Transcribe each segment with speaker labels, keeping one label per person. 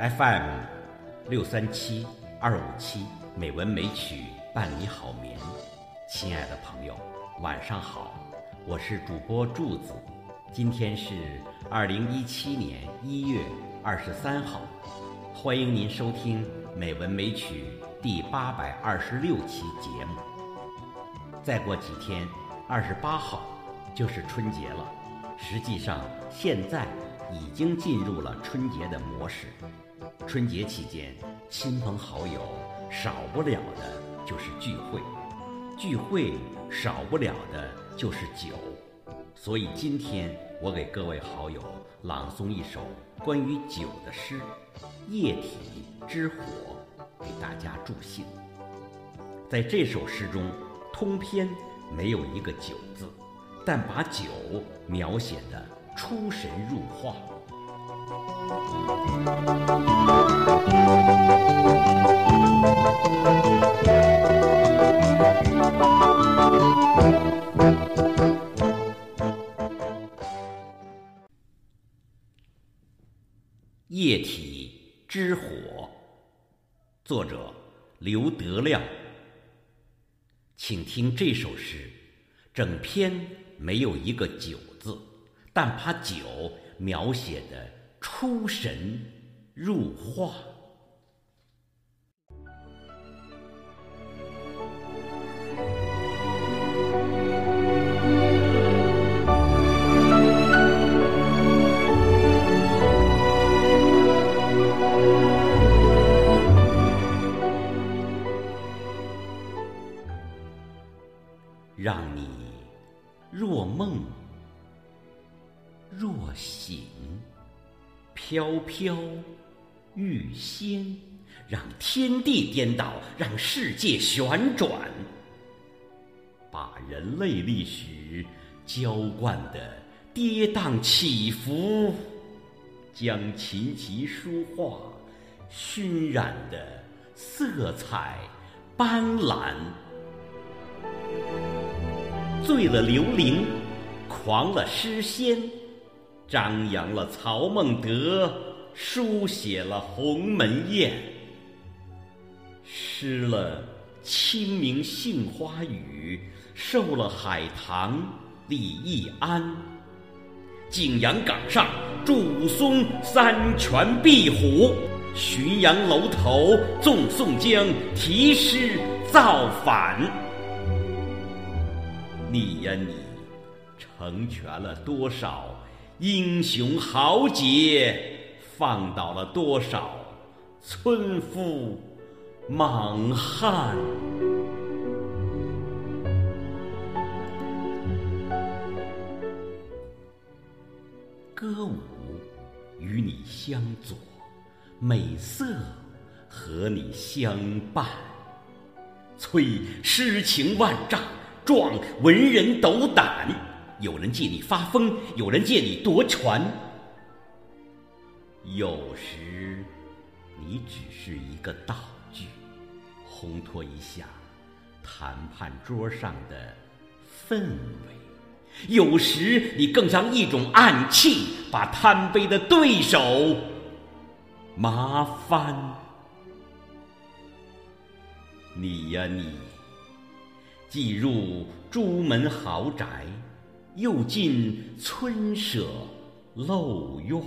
Speaker 1: FM 六三七二五七美文美曲伴你好眠，亲爱的朋友，晚上好，我是主播柱子，今天是二零一七年一月二十三号，欢迎您收听美文美曲第八百二十六期节目。再过几天，二十八号就是春节了，实际上现在已经进入了春节的模式。春节期间，亲朋好友少不了的就是聚会，聚会少不了的就是酒，所以今天我给各位好友朗诵一首关于酒的诗《液体之火》，给大家助兴。在这首诗中，通篇没有一个“酒”字，但把酒描写得出神入化。液体之火，作者刘德亮。请听这首诗，整篇没有一个“酒”字，但把酒描写的。出神入化，让你若梦若醒。飘飘欲仙，让天地颠倒，让世界旋转，把人类历史浇灌的跌宕起伏，将琴棋书画熏染的色彩斑斓。醉了刘伶，狂了诗仙。张扬了曹孟德，书写了鸿门宴，诗了清明杏花雨，受了海棠李易安。景阳冈上祝武松三拳壁虎，浔阳楼头纵宋江题诗造反。你呀你，成全了多少？英雄豪杰放倒了多少村夫莽汉？歌舞与你相佐，美色和你相伴，催诗情万丈，壮文人斗胆。有人借你发疯，有人借你夺权。有时，你只是一个道具，烘托一下谈判桌上的氛围；有时，你更像一种暗器，把贪杯的对手麻翻。你呀，你，既入朱门豪宅。又进村舍陋院，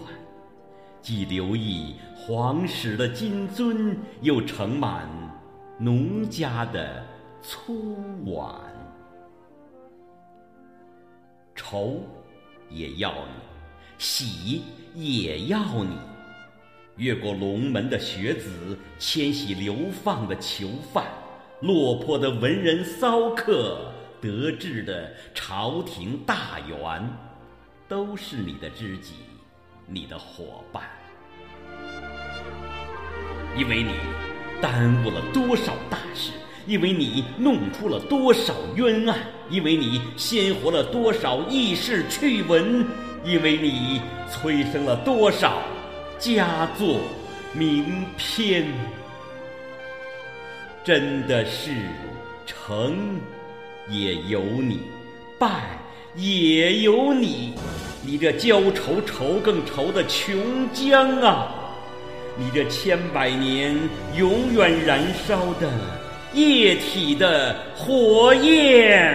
Speaker 1: 既留意皇室的金樽，又盛满农家的粗碗。愁也要你，喜也要你。越过龙门的学子，迁徙流放的囚犯，落魄的文人骚客。得志的朝廷大员，都是你的知己，你的伙伴。因为你耽误了多少大事，因为你弄出了多少冤案，因为你鲜活了多少轶事趣闻，因为你催生了多少佳作名篇。真的是成。也有你，败也有你，你这浇愁愁更愁的琼浆啊！你这千百年永远燃烧的液体的火焰。